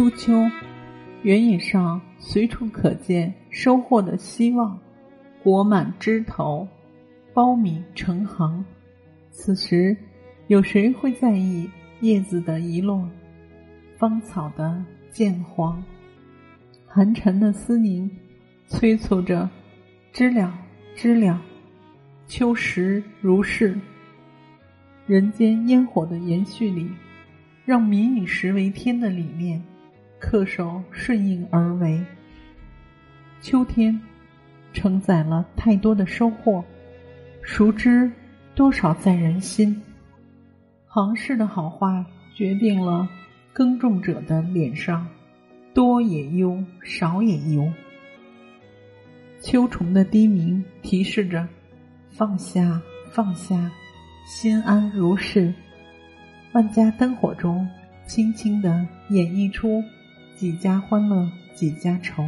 初秋，原野上随处可见收获的希望，果满枝头，苞米成行。此时，有谁会在意叶子的遗落，芳草的渐黄？寒蝉的嘶鸣催促着：“知了，知了，秋实如是。”人间烟火的延续里，让“民以食为天”的理念，恪守顺应而为。秋天承载了太多的收获，熟知多少在人心。行市的好坏，决定了耕种者的脸上，多也忧，少也忧。秋虫的低鸣提示着：放下，放下。心安如是，万家灯火中，轻轻地演绎出几家欢乐几家愁。